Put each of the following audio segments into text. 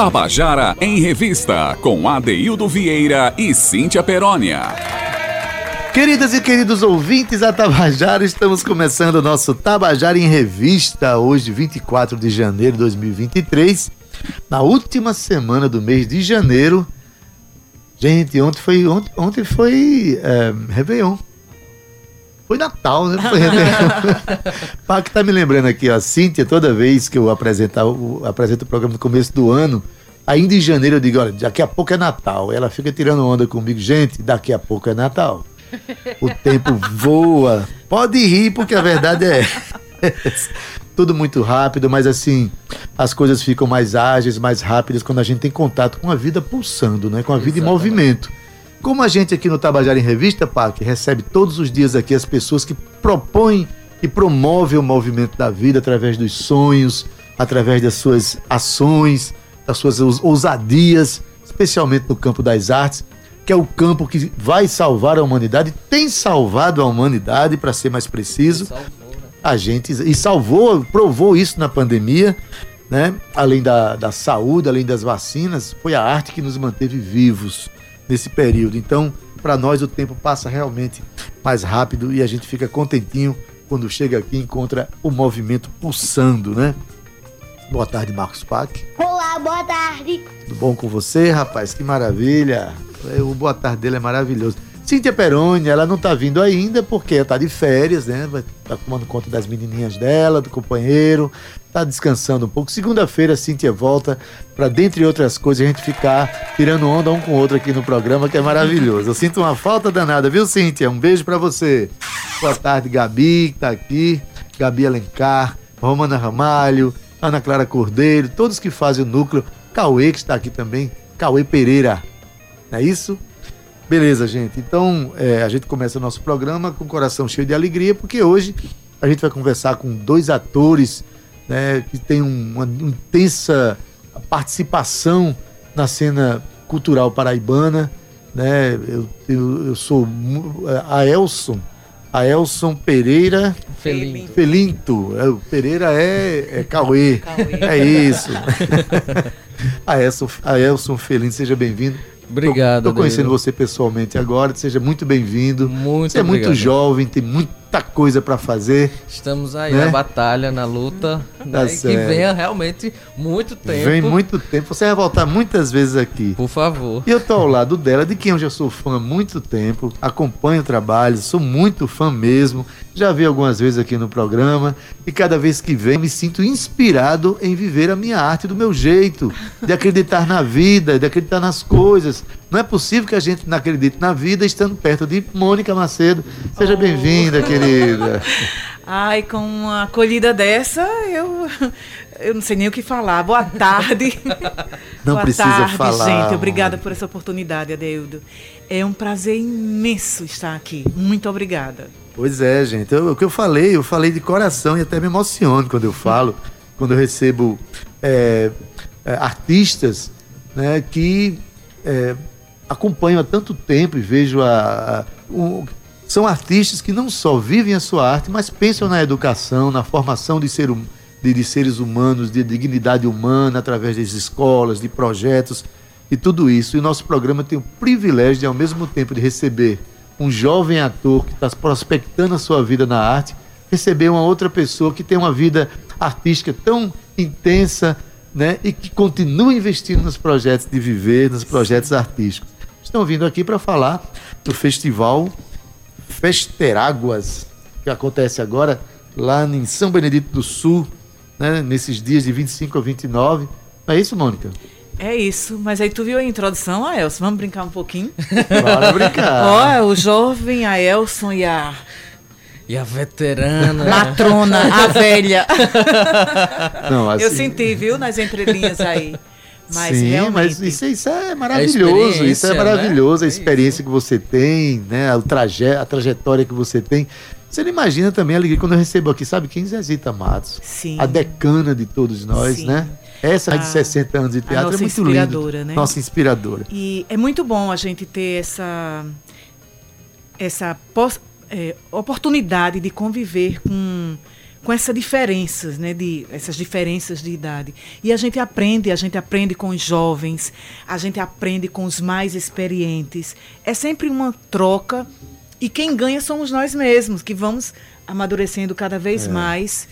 Tabajara em Revista, com Adeildo Vieira e Cíntia Perónia. Queridas e queridos ouvintes da Tabajara, estamos começando o nosso Tabajara em Revista, hoje, 24 de janeiro de 2023, na última semana do mês de janeiro. Gente, ontem foi, ontem, ontem foi é, Réveillon. Foi Natal, né? Foi Paco tá me lembrando aqui, ó. Cíntia, toda vez que eu apresentar, eu apresento o programa no começo do ano, ainda em janeiro eu digo, olha, daqui a pouco é Natal. Ela fica tirando onda comigo, gente, daqui a pouco é Natal. O tempo voa. Pode rir, porque a verdade é. Tudo muito rápido, mas assim, as coisas ficam mais ágeis, mais rápidas quando a gente tem contato com a vida pulsando, né? Com a vida Exatamente. em movimento. Como a gente aqui no Tabajara em Revista, Pac, recebe todos os dias aqui as pessoas que propõem e promovem o movimento da vida através dos sonhos, através das suas ações, das suas ousadias, especialmente no campo das artes, que é o campo que vai salvar a humanidade, tem salvado a humanidade, para ser mais preciso. Salvou, né? A gente e salvou, provou isso na pandemia, né? Além da, da saúde, além das vacinas, foi a arte que nos manteve vivos nesse período. Então, para nós o tempo passa realmente mais rápido e a gente fica contentinho quando chega aqui e encontra o movimento pulsando, né? Boa tarde, Marcos Pac. Olá, boa tarde. Tudo bom com você, rapaz? Que maravilha. O boa tarde dele é maravilhoso. Cíntia Peroni, ela não tá vindo ainda porque ela tá de férias, né? Vai tá tomando conta das menininhas dela, do companheiro, tá descansando um pouco. Segunda-feira, Cíntia volta para, dentre outras coisas, a gente ficar tirando onda um com o outro aqui no programa, que é maravilhoso. Eu sinto uma falta danada, viu, Cíntia? Um beijo para você. Boa tarde, Gabi, que tá aqui, Gabi Alencar, Romana Ramalho, Ana Clara Cordeiro, todos que fazem o núcleo, Cauê, que está aqui também, Cauê Pereira. Não é isso? Beleza, gente. Então, é, a gente começa o nosso programa com o coração cheio de alegria, porque hoje a gente vai conversar com dois atores né, que têm uma intensa participação na cena cultural paraibana. Né? Eu, eu, eu sou a Elson, a Elson Pereira Felinto. Felinto. É, o Pereira é, é Cauê. Cauê. É isso. a Elson, a Elson Felinto, seja bem-vindo. Obrigado. Estou conhecendo você pessoalmente agora. Seja muito bem-vindo. Muito Você é muito jovem, tem muita coisa para fazer. Estamos aí né? na batalha, na luta. Tá né? Que venha realmente muito tempo. Vem muito tempo. Você vai voltar muitas vezes aqui. Por favor. E eu tô ao lado dela, de quem eu já sou fã há muito tempo. Acompanho o trabalho, sou muito fã mesmo. Já vi algumas vezes aqui no programa. E cada vez que vem, me sinto inspirado em viver a minha arte do meu jeito. De acreditar na vida, de acreditar nas coisas. Não é possível que a gente não acredite na vida estando perto de Mônica Macedo. Seja oh. bem-vinda, querida. Ai, com uma acolhida dessa, eu, eu não sei nem o que falar. Boa tarde. Não Boa precisa tarde, falar. gente. Obrigada por essa oportunidade, Adeildo. É um prazer imenso estar aqui. Muito obrigada. Pois é, gente. Eu, o que eu falei, eu falei de coração e até me emociono quando eu falo, quando eu recebo é, é, artistas né, que é, acompanho há tanto tempo e vejo a, a um, são artistas que não só vivem a sua arte, mas pensam na educação, na formação de, ser, de, de seres humanos, de dignidade humana, através das escolas, de projetos e tudo isso. E o nosso programa tem o privilégio de, ao mesmo tempo, de receber um jovem ator que está prospectando a sua vida na arte, receber uma outra pessoa que tem uma vida artística tão intensa, né, e que continua investindo nos projetos de viver, nos projetos artísticos estão vindo aqui para falar do festival Festeráguas, que acontece agora lá em São Benedito do Sul, né, nesses dias de 25 a 29. Não é isso, Mônica? É isso, mas aí tu viu a introdução, a Elson? Vamos brincar um pouquinho? Bora brincar. Ó, é o jovem, a Elson e a e a veterana. Matrona, a velha. Não, assim... Eu senti, viu, nas entrelinhas aí. Mas Sim, realmente... mas isso, isso é maravilhoso, isso é maravilhoso, né? a experiência que você tem, né? O traje, a trajetória que você tem. Você não imagina também a alegria quando eu recebo aqui, sabe quem? Zezita Matos. Sim. A decana de todos nós, Sim. né? Essa a, de 60 anos de teatro é muito linda. Né? Nossa inspiradora. E é muito bom a gente ter essa, essa é, oportunidade de conviver com, com essa diferenças, né, de essas diferenças de idade. E a gente aprende, a gente aprende com os jovens, a gente aprende com os mais experientes. É sempre uma troca e quem ganha somos nós mesmos, que vamos amadurecendo cada vez é. mais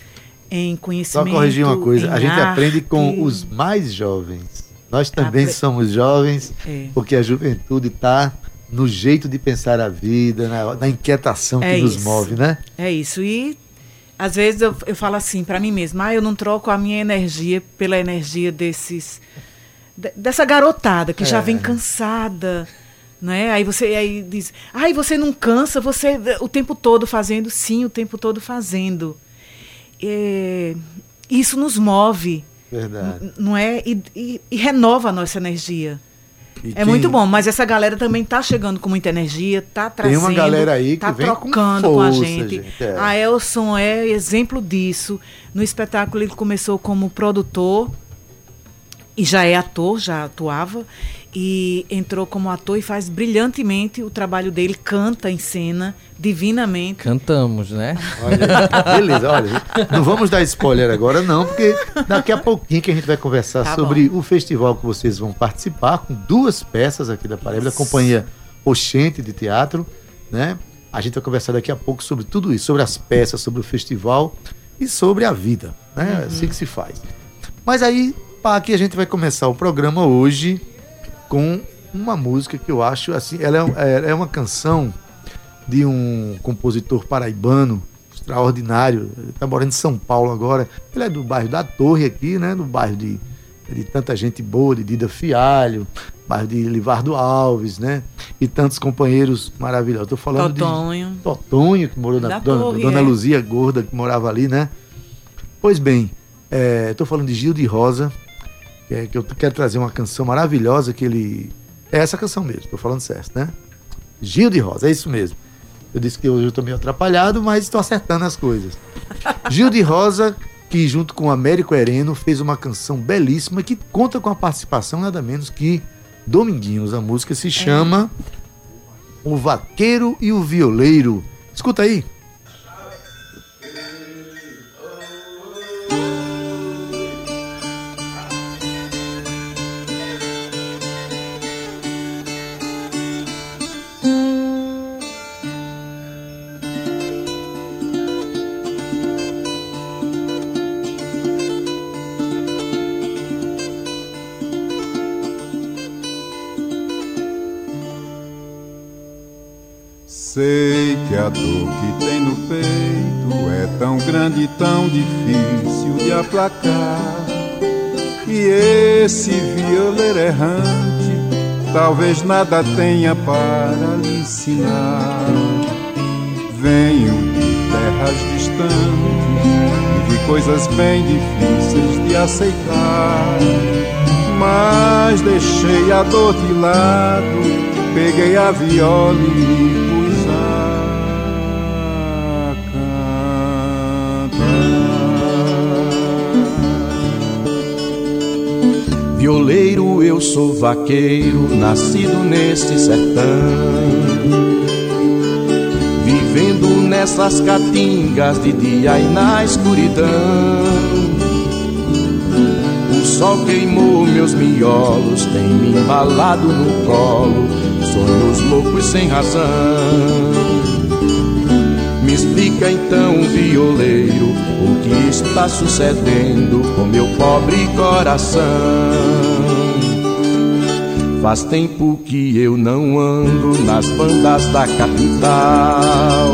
em conhecimento. Só corrigir uma coisa, a gente arte. aprende com os mais jovens. Nós também Apre... somos jovens, é. porque a juventude está no jeito de pensar a vida, na, na inquietação é que isso. nos move, né? É isso. E às vezes eu, eu falo assim para mim mesma, ah, eu não troco a minha energia pela energia desses dessa garotada que é. já vem cansada, né? Aí você aí diz, ai, ah, você não cansa, você o tempo todo fazendo, sim, o tempo todo fazendo. É, isso nos move, verdade, não é? E, e, e renova a nossa energia. E é quem... muito bom, mas essa galera também tá chegando com muita energia, tá trazendo, Tem uma galera aí que tá vem trocando com, força, com a gente. gente é. A Elson é exemplo disso. No espetáculo ele começou como produtor e já é ator, já atuava e entrou como ator e faz brilhantemente o trabalho dele, canta em cena divinamente. Cantamos, né? Olha, beleza, olha, não vamos dar spoiler agora não, porque daqui a pouquinho que a gente vai conversar tá sobre bom. o festival que vocês vão participar com duas peças aqui da Paraíba, da companhia Oxente de Teatro, né? A gente vai conversar daqui a pouco sobre tudo isso, sobre as peças, sobre o festival e sobre a vida, né? Uhum. Assim que se faz. Mas aí, aqui a gente vai começar o programa hoje com uma música que eu acho assim, ela é, é, é uma canção de um compositor paraibano extraordinário. Ele está morando em São Paulo agora. Ele é do bairro da Torre aqui, né? Do bairro de, de tanta gente boa, de Dida Fialho, bairro de Livardo Alves, né? E tantos companheiros maravilhosos. Estou falando Totonho. de Totonho, que morou na da Dona, Torre, Dona é. Luzia Gorda, que morava ali, né? Pois bem, estou é, falando de Gil de Rosa, é, que eu quero trazer uma canção maravilhosa que ele. É essa canção mesmo, estou falando certo, né? Gil de Rosa, é isso mesmo. Eu disse que hoje eu estou meio atrapalhado, mas estou acertando as coisas. Gil de Rosa, que junto com Américo Hereno fez uma canção belíssima que conta com a participação nada menos que Dominguinhos. A música se chama é. O Vaqueiro e o Violeiro. Escuta aí. Grande e tão difícil de aplacar. E esse violeiro errante talvez nada tenha para lhe ensinar. Venho de terras distantes e vi coisas bem difíceis de aceitar. Mas deixei a dor de lado, peguei a viola e Violeiro, eu sou vaqueiro, nascido neste sertão. Vivendo nessas caatingas de dia e na escuridão. O sol queimou meus miolos, tem me embalado no colo, sonhos loucos sem razão. Me explica então, violeiro, o que está sucedendo com meu pobre coração. Faz tempo que eu não ando nas bandas da capital.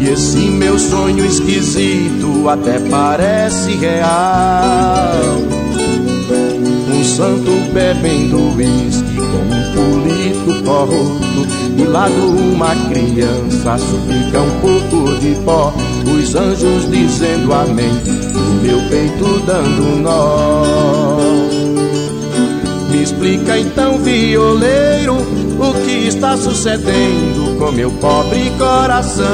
E esse meu sonho esquisito até parece real. Um santo bebendo uísque com um polito corrupto. Do lado uma criança suplica um pouco de pó. Os anjos dizendo amém. No meu peito dando nó. Me explica então, violeiro, o que está sucedendo com meu pobre coração.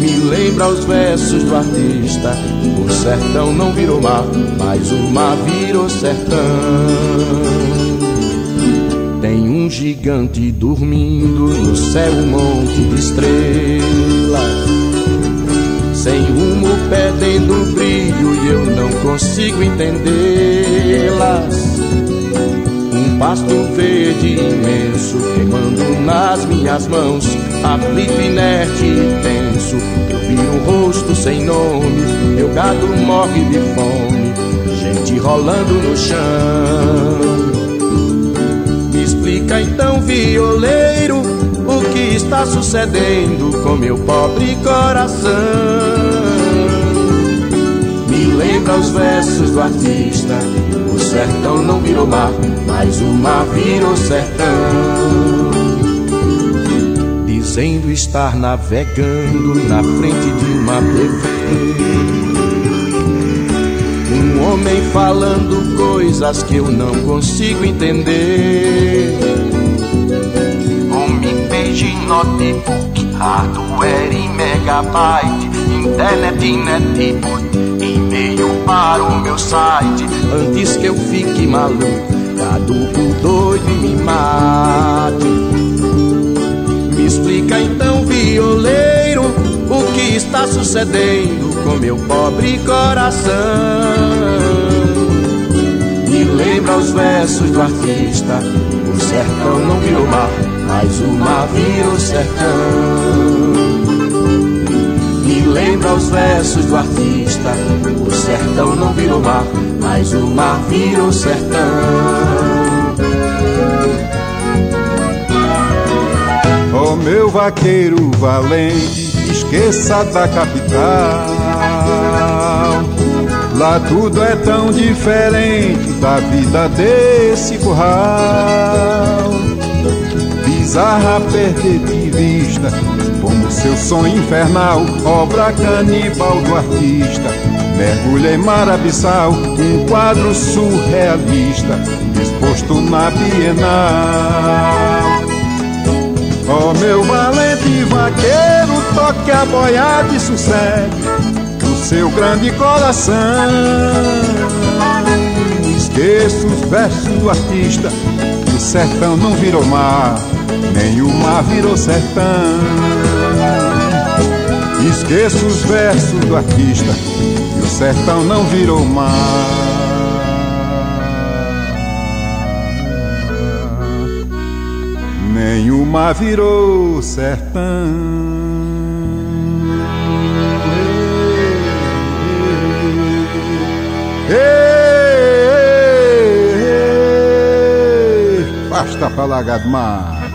Me lembra os versos do artista: o sertão não virou mar, mas o mar virou sertão. Nem um gigante dormindo no céu, um monte de estrelas. Sem rumo perdendo brilho e eu não consigo entendê-las. Um pasto verde imenso queimando nas minhas mãos, aflito, inerte e tenso. Eu vi um rosto sem nome, meu gado morre de fome, gente rolando no chão. Explica então, violeiro, o que está sucedendo com meu pobre coração. Me lembra os versos do artista. O sertão não virou mar, mas o mar virou sertão. Dizendo estar navegando na frente de uma TV. Homem falando coisas que eu não consigo entender. Homem page notebook, hardware e megabyte, internet, netbook, e-mail para o meu site. Antes que eu fique maluco, caduco, está sucedendo com meu pobre coração. Me lembra os versos do artista, o sertão não virou mar, mas o mar virou sertão. Me lembra os versos do artista, o sertão não virou mar, mas o mar virou sertão. Oh, meu vaqueiro valente, esqueça da capital. Lá tudo é tão diferente da vida desse curral. Bizarra perder de vista, como seu sonho infernal, obra canibal do artista. Mergulha em mar abissal, um quadro surrealista, exposto na Bienal. Ó oh, meu valente vaqueiro, toque a boiada e sossegue o seu grande coração. Esqueça os versos do artista, que o sertão não virou mar, nem o mar virou sertão. Esqueça os versos do artista, que o sertão não virou mar. mar virou sertão. Ei, ei, basta pra largar do mar.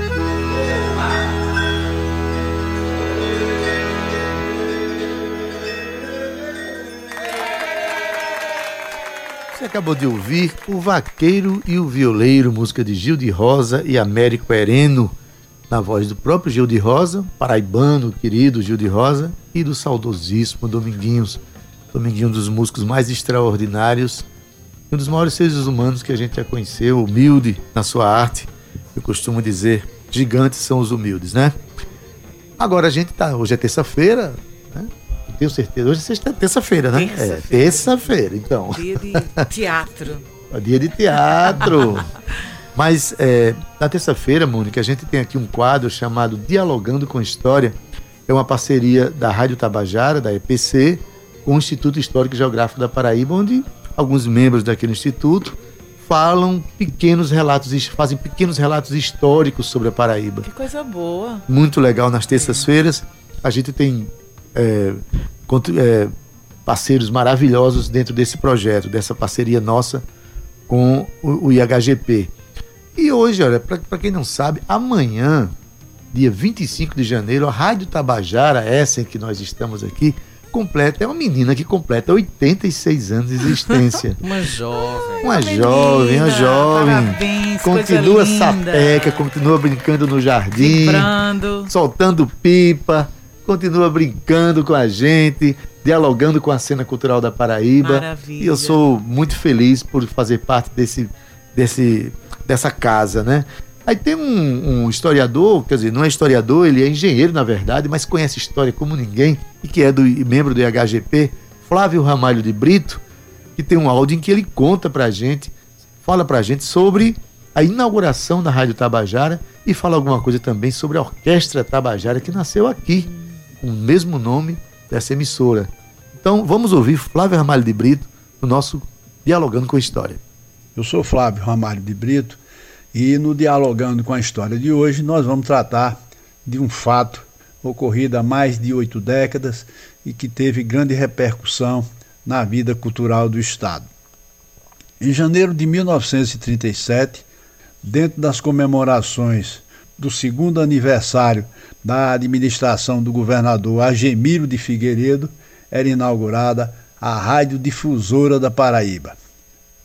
Você acabou de ouvir O Vaqueiro e o Violeiro, música de Gil de Rosa e Américo Hereno, na voz do próprio Gil de Rosa, paraibano, querido Gil de Rosa, e do saudosíssimo Dominguinhos. Dominguinho, um dos músicos mais extraordinários, um dos maiores seres humanos que a gente já conheceu, humilde na sua arte. Eu costumo dizer, gigantes são os humildes, né? Agora a gente tá, hoje é terça-feira, né? Tenho certeza. Hoje é terça-feira, né? Terça é, terça-feira, então. Dia de teatro. Dia de teatro. Mas é, na terça-feira, Mônica, a gente tem aqui um quadro chamado Dialogando com História. É uma parceria da Rádio Tabajara, da EPC, com o Instituto Histórico e Geográfico da Paraíba, onde alguns membros daquele instituto falam pequenos relatos, fazem pequenos relatos históricos sobre a Paraíba. Que coisa boa. Muito legal nas terças-feiras. A gente tem é, é, parceiros maravilhosos dentro desse projeto, dessa parceria nossa com o, o IHGP. E hoje, olha, para quem não sabe, amanhã, dia 25 de janeiro, a Rádio Tabajara, essa em que nós estamos aqui, completa, é uma menina que completa 86 anos de existência. uma jovem. Uma, uma jovem, menina, uma jovem. Parabéns, continua coisa linda. sapeca, continua brincando no jardim, Vibrando. soltando pipa, continua brincando com a gente, dialogando com a cena cultural da Paraíba. Maravilha. E eu sou muito feliz por fazer parte desse, desse, dessa casa, né? Aí tem um, um, historiador, quer dizer, não é historiador, ele é engenheiro na verdade, mas conhece história como ninguém, e que é do membro do IHGP, Flávio Ramalho de Brito, que tem um áudio em que ele conta pra gente, fala pra gente sobre a inauguração da Rádio Tabajara e fala alguma coisa também sobre a Orquestra Tabajara que nasceu aqui, com o mesmo nome dessa emissora. Então vamos ouvir Flávio Ramalho de Brito no nosso Dialogando com a História. Eu sou Flávio Ramalho de Brito e no Dialogando com a História de hoje nós vamos tratar de um fato ocorrido há mais de oito décadas e que teve grande repercussão na vida cultural do Estado. Em janeiro de 1937, dentro das comemorações do segundo aniversário da administração do governador Agemiro de Figueiredo, era inaugurada a Rádio Difusora da Paraíba,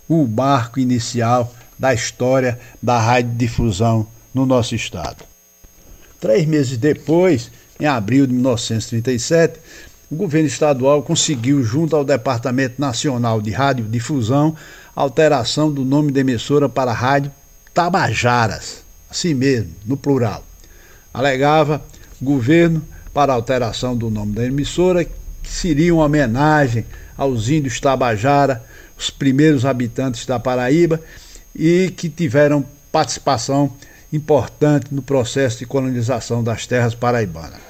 o marco inicial da história da radiodifusão no nosso estado. Três meses depois, em abril de 1937, o governo estadual conseguiu, junto ao Departamento Nacional de Radiodifusão, alteração do nome da emissora para Rádio Tabajaras, assim mesmo, no plural. Alegava governo para alteração do nome da emissora, que seria uma homenagem aos índios Tabajara, os primeiros habitantes da Paraíba, e que tiveram participação importante no processo de colonização das terras paraibanas.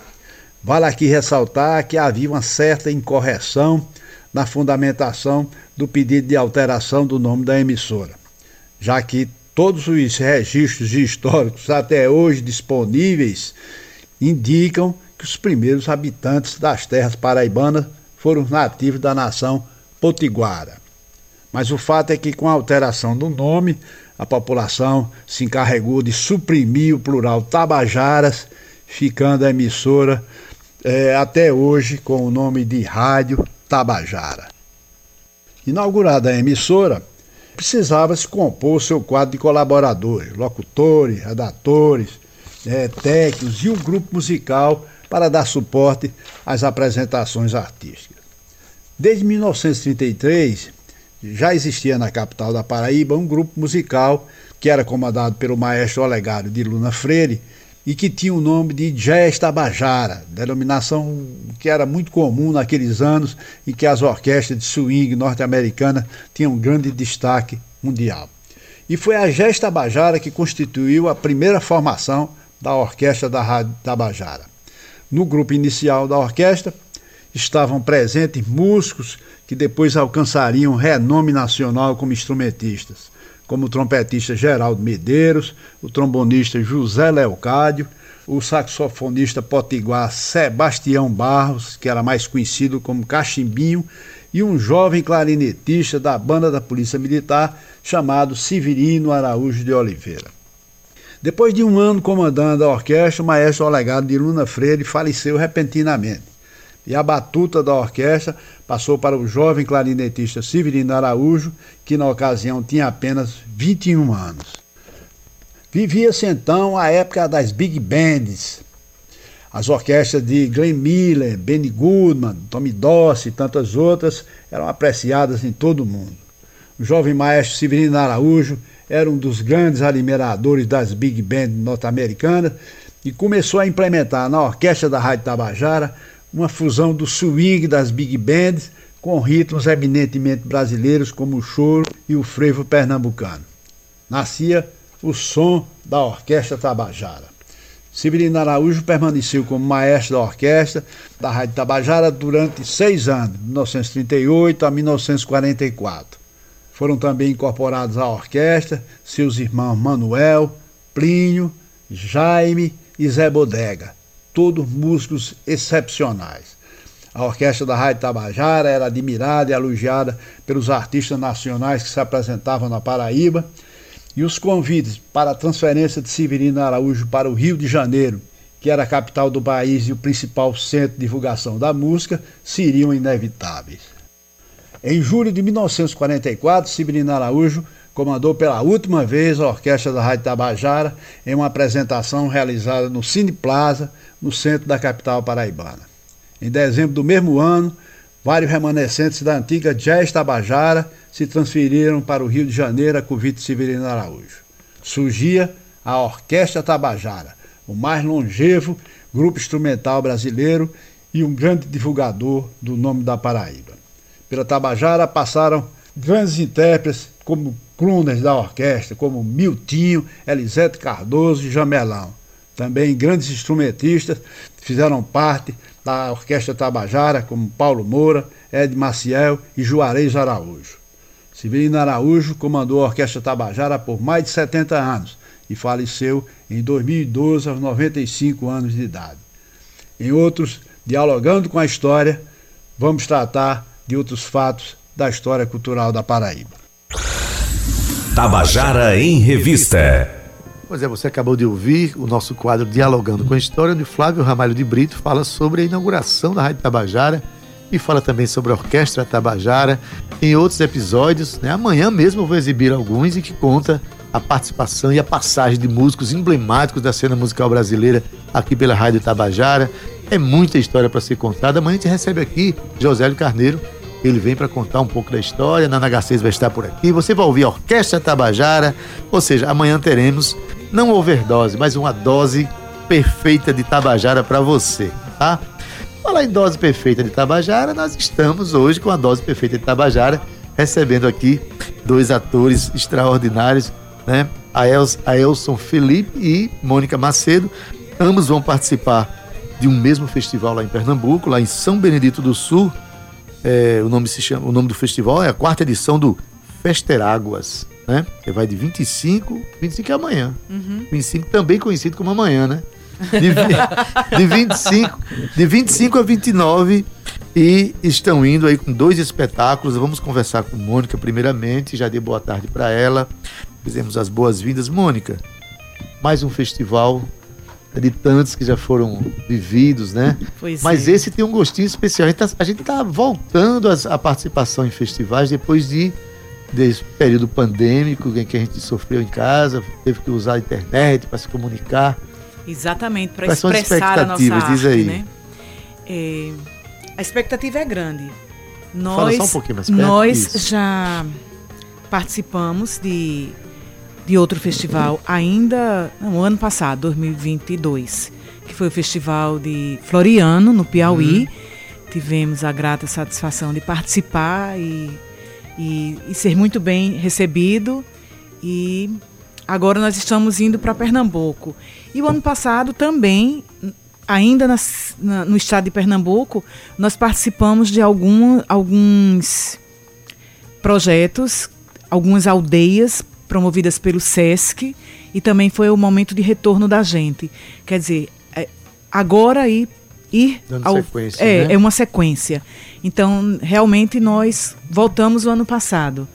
Vale aqui ressaltar que havia uma certa incorreção na fundamentação do pedido de alteração do nome da emissora, já que todos os registros históricos até hoje disponíveis indicam que os primeiros habitantes das terras paraibanas foram nativos da nação potiguara. Mas o fato é que, com a alteração do nome, a população se encarregou de suprimir o plural Tabajaras, ficando a emissora é, até hoje com o nome de Rádio Tabajara. Inaugurada a emissora, precisava-se compor seu quadro de colaboradores, locutores, redatores, é, técnicos e um grupo musical para dar suporte às apresentações artísticas. Desde 1933, já existia na capital da Paraíba um grupo musical que era comandado pelo maestro Olegário de Luna Freire e que tinha o nome de Jazz Tabajara, denominação que era muito comum naqueles anos em que as orquestras de swing norte-americana tinham grande destaque mundial. E foi a Jazz Tabajara que constituiu a primeira formação da orquestra da Rádio Tabajara. No grupo inicial da orquestra estavam presentes músicos que depois alcançariam renome nacional como instrumentistas, como o trompetista Geraldo Medeiros, o trombonista José Leocádio, o saxofonista potiguar Sebastião Barros, que era mais conhecido como Cachimbinho, e um jovem clarinetista da banda da Polícia Militar chamado Severino Araújo de Oliveira. Depois de um ano comandando a orquestra, o maestro Olegado de Luna Freire faleceu repentinamente. E a batuta da orquestra passou para o jovem clarinetista Severino Araújo, que na ocasião tinha apenas 21 anos. Vivia-se então a época das big bands. As orquestras de Glenn Miller, Benny Goodman, Tommy Doss e tantas outras eram apreciadas em todo o mundo. O jovem maestro Severino Araújo era um dos grandes alimeradores das big bands norte-americanas e começou a implementar na orquestra da Rádio Tabajara uma fusão do swing das big bands com ritmos eminentemente brasileiros como o choro e o frevo pernambucano. Nascia o som da Orquestra Tabajara. Severino Araújo permaneceu como maestro da orquestra da Rádio Tabajara durante seis anos, de 1938 a 1944. Foram também incorporados à orquestra seus irmãos Manuel, Plínio, Jaime e Zé Bodega, todos músicos excepcionais. A orquestra da Rádio Tabajara era admirada e elogiada pelos artistas nacionais que se apresentavam na Paraíba, e os convites para a transferência de Severino Araújo para o Rio de Janeiro, que era a capital do país e o principal centro de divulgação da música, seriam inevitáveis. Em julho de 1944, Severino Araújo comandou pela última vez a orquestra da Rádio Tabajara em uma apresentação realizada no Cine Plaza, no centro da capital paraibana. Em dezembro do mesmo ano, vários remanescentes da antiga Jazz Tabajara se transferiram para o Rio de Janeiro a convite Severino Araújo. Surgia a Orquestra Tabajara, o mais longevo grupo instrumental brasileiro e um grande divulgador do nome da Paraíba. Pela Tabajara passaram grandes intérpretes como colunas da orquestra, como Miltinho, Elisete Cardoso e Jamelão. Também grandes instrumentistas fizeram parte da Orquestra Tabajara, como Paulo Moura, Ed Maciel e Juarez Araújo. Severino Araújo comandou a Orquestra Tabajara por mais de 70 anos e faleceu em 2012 aos 95 anos de idade. Em outros, dialogando com a história, vamos tratar de outros fatos da história cultural da Paraíba. Tabajara em Revista. Pois é, você acabou de ouvir o nosso quadro Dialogando com a História, onde Flávio Ramalho de Brito fala sobre a inauguração da Rádio Tabajara e fala também sobre a Orquestra Tabajara. Em outros episódios, né? amanhã mesmo eu vou exibir alguns e que conta a participação e a passagem de músicos emblemáticos da cena musical brasileira aqui pela Rádio Tabajara. É muita história para ser contada. Amanhã a gente recebe aqui Josélio Carneiro, ele vem para contar um pouco da história. Nana Garcês vai estar por aqui. Você vai ouvir a Orquestra Tabajara. Ou seja, amanhã teremos não overdose, mas uma dose perfeita de Tabajara para você, tá? Falar em dose perfeita de Tabajara, nós estamos hoje com a dose perfeita de Tabajara, recebendo aqui dois atores extraordinários, né? A, Els, a Elson Felipe e Mônica Macedo. Ambos vão participar de um mesmo festival lá em Pernambuco, lá em São Benedito do Sul, é, o, nome se chama, o nome do festival é a quarta edição do Festeráguas, né? Que vai de 25, 25 é amanhã. Uhum. 25 também conhecido como amanhã, né? De, de, 25, de 25 a 29 e estão indo aí com dois espetáculos. Vamos conversar com Mônica primeiramente, já dei boa tarde para ela. Fizemos as boas-vindas. Mônica, mais um festival de tantos que já foram vividos, né? Pois Mas é. esse tem um gostinho especial. A gente está tá voltando à participação em festivais depois de desse período pandêmico em que a gente sofreu em casa, teve que usar a internet para se comunicar. Exatamente, para expressar a nossa arte, diz aí. né? É, a expectativa é grande. Nós, Fala só um pouquinho mais perto. Nós já participamos de de outro festival ainda no ano passado, 2022, que foi o festival de Floriano, no Piauí. Uhum. Tivemos a grata satisfação de participar e, e, e ser muito bem recebido. E agora nós estamos indo para Pernambuco. E o ano passado também, ainda na, no estado de Pernambuco, nós participamos de algum, alguns projetos, algumas aldeias promovidas pelo SESC e também foi o momento de retorno da gente. Quer dizer, é, agora ir, ir Dando ao, sequência, é, né? é uma sequência. Então, realmente nós voltamos o ano passado.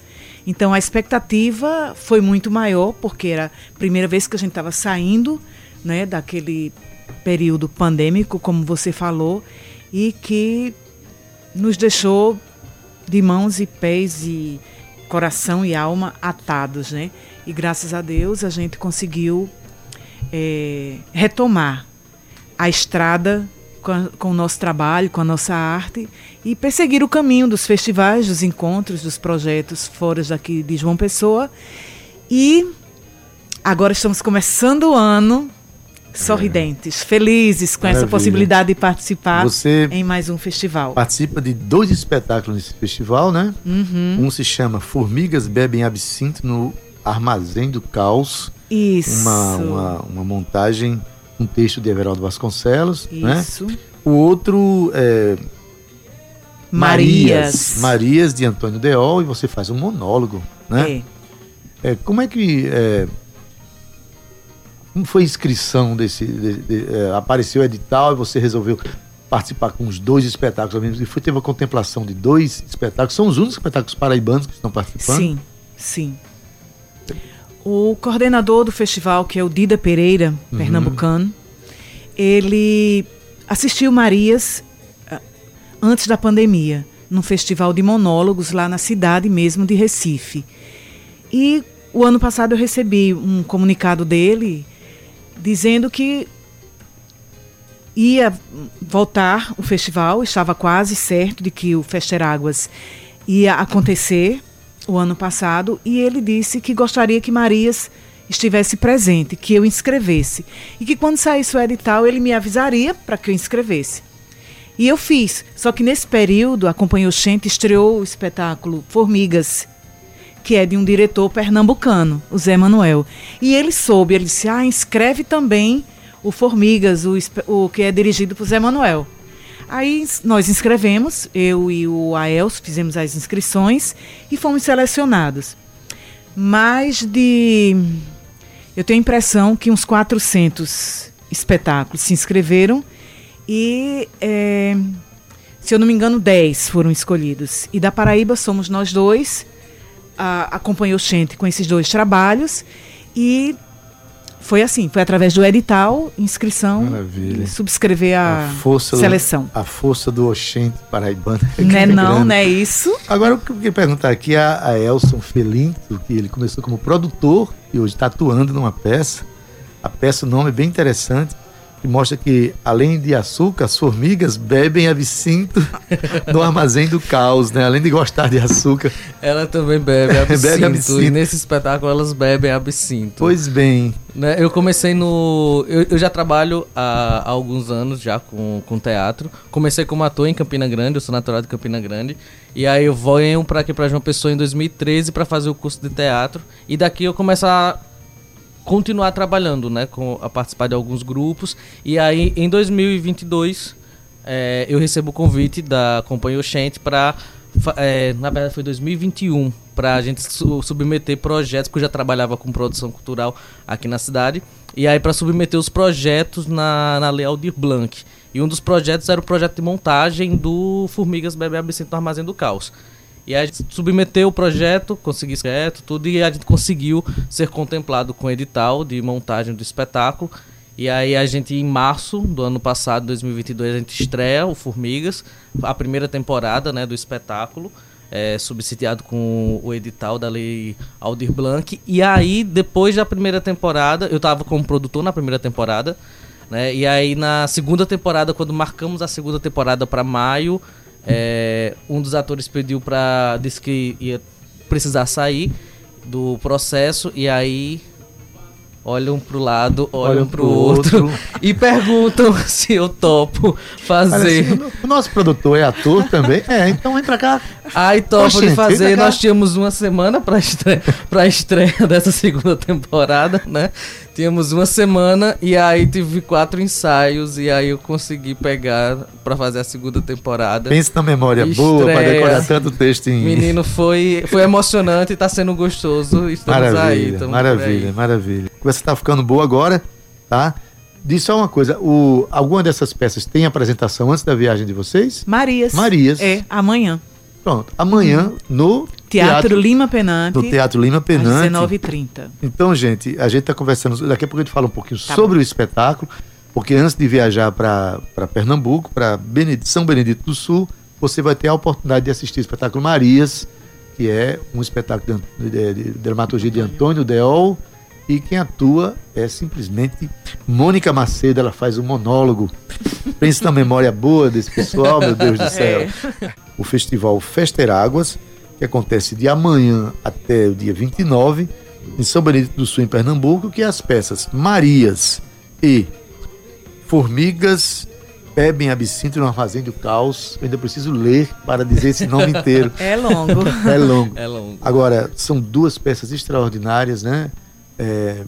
Então a expectativa foi muito maior, porque era a primeira vez que a gente estava saindo né, daquele período pandêmico, como você falou, e que nos deixou de mãos e pés e coração e alma atados, né? E graças a Deus a gente conseguiu é, retomar a estrada com, a, com, o nosso trabalho, com a nossa arte e perseguir o caminho dos festivais, dos encontros, dos projetos fora daqui de João Pessoa. E agora estamos começando o ano sorridentes, felizes com Maravilha. essa possibilidade de participar Você em mais um festival. Participa de dois espetáculos nesse festival, né? Uhum. Um se chama Formigas Bebem Absinto no Armazém do Caos. Isso. Uma, uma, uma montagem, um texto de Everaldo Vasconcelos, né? Isso. né? O outro é Marias. Marias de Antônio Deol e você faz um monólogo, né? É. é como é que é, como foi a inscrição desse. De, de, é, apareceu o edital e você resolveu participar com os dois espetáculos ao mesmo E foi, teve a contemplação de dois espetáculos. São os únicos espetáculos paraibanos que estão participando? Sim, sim. O coordenador do festival, que é o Dida Pereira, uhum. pernambucano, ele assistiu Marias ah, antes da pandemia, num festival de monólogos lá na cidade mesmo de Recife. E o ano passado eu recebi um comunicado dele dizendo que ia voltar o festival, estava quase certo de que o Festeráguas ia acontecer o ano passado e ele disse que gostaria que Marias estivesse presente, que eu inscrevesse e que quando saísse o edital ele me avisaria para que eu inscrevesse. E eu fiz, só que nesse período a Companhia Oxente estreou o espetáculo Formigas, que é de um diretor pernambucano, o Zé Manuel. E ele soube, ele disse: ah, inscreve também o Formigas, o, o que é dirigido por Zé Manuel. Aí nós inscrevemos, eu e o Aelso fizemos as inscrições e fomos selecionados. Mais de. Eu tenho a impressão que uns 400 espetáculos se inscreveram e, é, se eu não me engano, 10 foram escolhidos. E da Paraíba somos nós dois, a, acompanhou gente com esses dois trabalhos e foi assim, foi através do edital, inscrição, Maravilha. subscrever a, a seleção. Do, a força do Oxente paraibano. É não é não, não é isso. Agora, o que eu queria perguntar aqui a, a Elson Felinto, que ele começou como produtor e hoje está atuando numa peça. A peça, o nome é bem interessante, que mostra que, além de açúcar, as formigas bebem absinto no armazém do caos, né? Além de gostar de açúcar. Ela também bebe absinto. bebe absinto. E nesse espetáculo elas bebem absinto. Pois bem. Né? Eu comecei no. Eu, eu já trabalho há, há, alguns anos já com, com teatro. Comecei como ator em Campina Grande, eu sou natural de Campina Grande. E aí eu venho para aqui para João Pessoa em 2013 para fazer o curso de teatro. E daqui eu começo a continuar trabalhando, né, com a participar de alguns grupos. E aí em 2022 é, eu recebo o convite da Companhia Oxente para é, na verdade foi 2021 para a gente su submeter projetos porque eu já trabalhava com produção cultural aqui na cidade. E aí para submeter os projetos na, na Lei Aldir Blanc. E um dos projetos era o projeto de montagem do Formigas Bebê Absinto no Armazém do Caos e a gente submeteu o projeto, conseguiu certo, tudo, e a gente conseguiu ser contemplado com edital de montagem do espetáculo. E aí a gente, em março do ano passado, 2022, a gente estreia o Formigas, a primeira temporada né, do espetáculo, é, subsidiado com o edital da Lei Aldir Blanc. E aí, depois da primeira temporada, eu estava como produtor na primeira temporada, né? E aí na segunda temporada, quando marcamos a segunda temporada para maio, é, um dos atores pediu para disse que ia precisar sair do processo e aí olham pro lado, olham, olham pro, pro outro, outro, e perguntam se eu topo fazer. Assim, o nosso produtor é ator também? É, então vem pra cá. Aí topo de fazer. Nós tínhamos uma semana pra estreia, pra estreia dessa segunda temporada, né? Tínhamos uma semana e aí tive quatro ensaios e aí eu consegui pegar para fazer a segunda temporada. Pensa na memória Estreia. boa para decorar tanto texto em Menino, foi, foi emocionante e tá sendo gostoso. Estamos maravilha, aí. Maravilha, maravilha. Você tá ficando boa agora, tá? Diz só uma coisa, o, alguma dessas peças tem apresentação antes da viagem de vocês? Marias. Marias. É, amanhã. Pronto, amanhã no Teatro, Teatro Lima Penante. No Teatro Lima Penante. Às 19h30. Então, gente, a gente está conversando. Daqui a pouco a gente fala um pouquinho tá sobre bom. o espetáculo, porque antes de viajar para Pernambuco, para São Benedito do Sul, você vai ter a oportunidade de assistir o espetáculo Marias, que é um espetáculo de, de, de dramaturgia de Antônio Deol. E quem atua é simplesmente Mônica Macedo, ela faz um monólogo. Pensa na memória boa desse pessoal, meu Deus do céu. É. O festival Festeráguas que acontece de amanhã até o dia 29, em São Benedito do Sul, em Pernambuco, que é as peças Marias e Formigas bebem absinto no armazém do caos. Eu ainda preciso ler para dizer esse nome inteiro. É longo. É longo. É longo. Agora, são duas peças extraordinárias, né? É,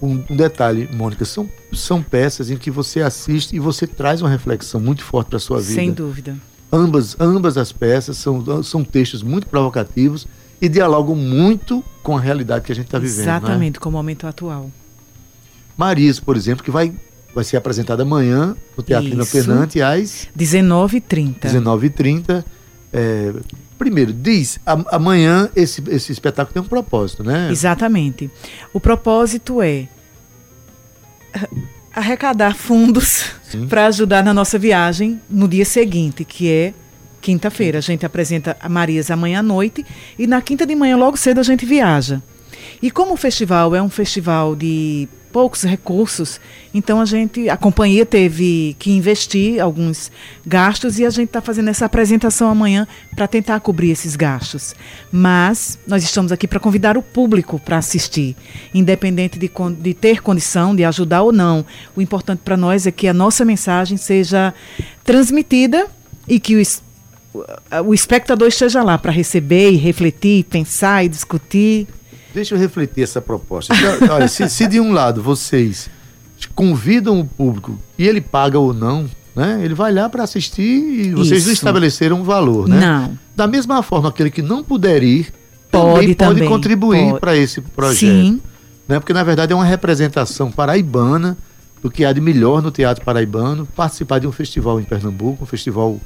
um, um, detalhe, Mônica, são, são peças em que você assiste e você traz uma reflexão muito forte para sua vida. Sem dúvida. Ambas, ambas as peças são, são textos muito provocativos e dialogam muito com a realidade que a gente está vivendo. Né? Exatamente, né? com o momento atual. Maris, por exemplo, que vai, vai ser apresentada amanhã no Teatro Lina Fernante às 19h30. 19h30. É, primeiro, diz, amanhã esse, esse espetáculo tem um propósito, né? Exatamente. O propósito é arrecadar fundos para ajudar na nossa viagem no dia seguinte, que é quinta-feira. A gente apresenta a Marias amanhã à noite e na quinta de manhã, logo cedo, a gente viaja. E como o festival é um festival de poucos recursos, então a gente, a companhia teve que investir alguns gastos e a gente está fazendo essa apresentação amanhã para tentar cobrir esses gastos. Mas nós estamos aqui para convidar o público para assistir, independente de, de ter condição de ajudar ou não. O importante para nós é que a nossa mensagem seja transmitida e que o, o espectador esteja lá para receber e refletir, pensar e discutir. Deixa eu refletir essa proposta. Então, olha, se, se de um lado vocês convidam o público e ele paga ou não, né? Ele vai lá para assistir e vocês Isso. não estabeleceram um valor, né? Não. Da mesma forma, aquele que não puder ir Pode também pode também, contribuir para esse projeto. Sim. Né? Porque, na verdade, é uma representação paraibana do que há de melhor no teatro paraibano, participar de um festival em Pernambuco, um festival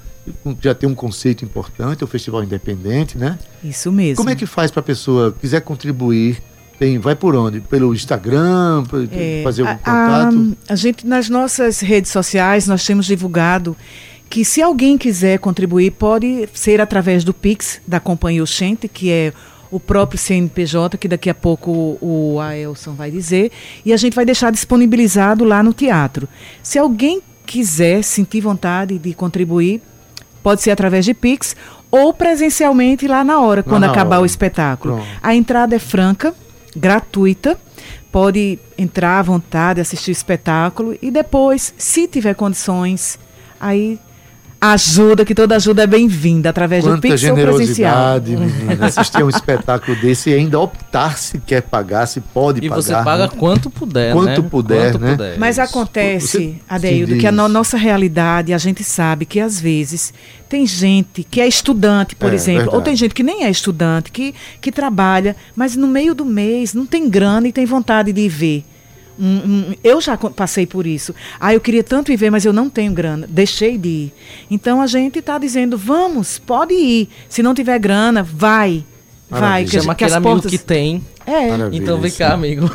já tem um conceito importante, é um festival independente, né? Isso mesmo. Como é que faz para a pessoa quiser contribuir? Tem, vai por onde? Pelo Instagram, É, fazer algum a- contato? A, a gente, nas nossas redes sociais, nós temos divulgado que se alguém quiser contribuir, pode ser através do Pix da Companhia Oxente, que é o próprio CNPJ, que daqui a pouco o, o Aelson vai dizer, e a gente vai deixar disponibilizado lá no teatro. Se alguém quiser sentir vontade de contribuir, pode ser através de Pix ou presencialmente lá na hora, quando na acabar hora. o espetáculo. Pronto. A entrada é franca, gratuita. Pode entrar à vontade, assistir o espetáculo e depois, se tiver condições, aí ajuda, que toda ajuda é bem-vinda, através do Quanta Pix ou presencial. generosidade, menina. Assistir um espetáculo desse e ainda optar se quer pagar, se pode E pagar. você paga né? quanto puder, Quanto né? puder, Quanto né? puder. Mas acontece, Você- Adeildo, que a no- nossa realidade, a gente sabe que às vezes tem gente que é estudante, por É, exemplo, ou verdade. tem gente que nem é estudante, que, que trabalha, mas no meio do mês não tem grana e tem vontade de ir ver. Eu já passei por isso. Ah, eu queria tanto ir ver, mas eu não tenho grana. Deixei de ir. Então a gente está dizendo, vamos, pode ir. Se não tiver grana, vai. Vai. Que, a Chama que as aquele amigo portas... que tem. É, Maravilha, Então vem cá, amigo.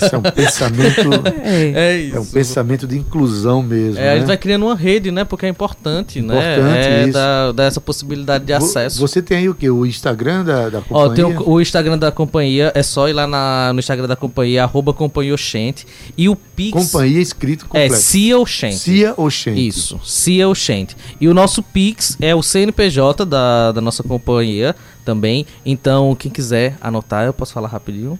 Esse é um pensamento, é. É isso. é um pensamento de inclusão mesmo. É, a né? gente vai criando uma rede, né? Porque é importante, Importante né? É da, dessa possibilidade de acesso. Você tem aí o quê? O Instagram da, da Ó, tem companhia? o, o Instagram da companhia, é só ir lá na- no Instagram da companhia, arroba companhia Oxente. E o Pix Companhia escrito é completo. Cia Oxente. Cia Oxente. Isso, Cia Oxente. E o nosso Pix é o CNPJ da, da nossa companhia também. Então, quem quiser anotar, eu posso falar rapidinho.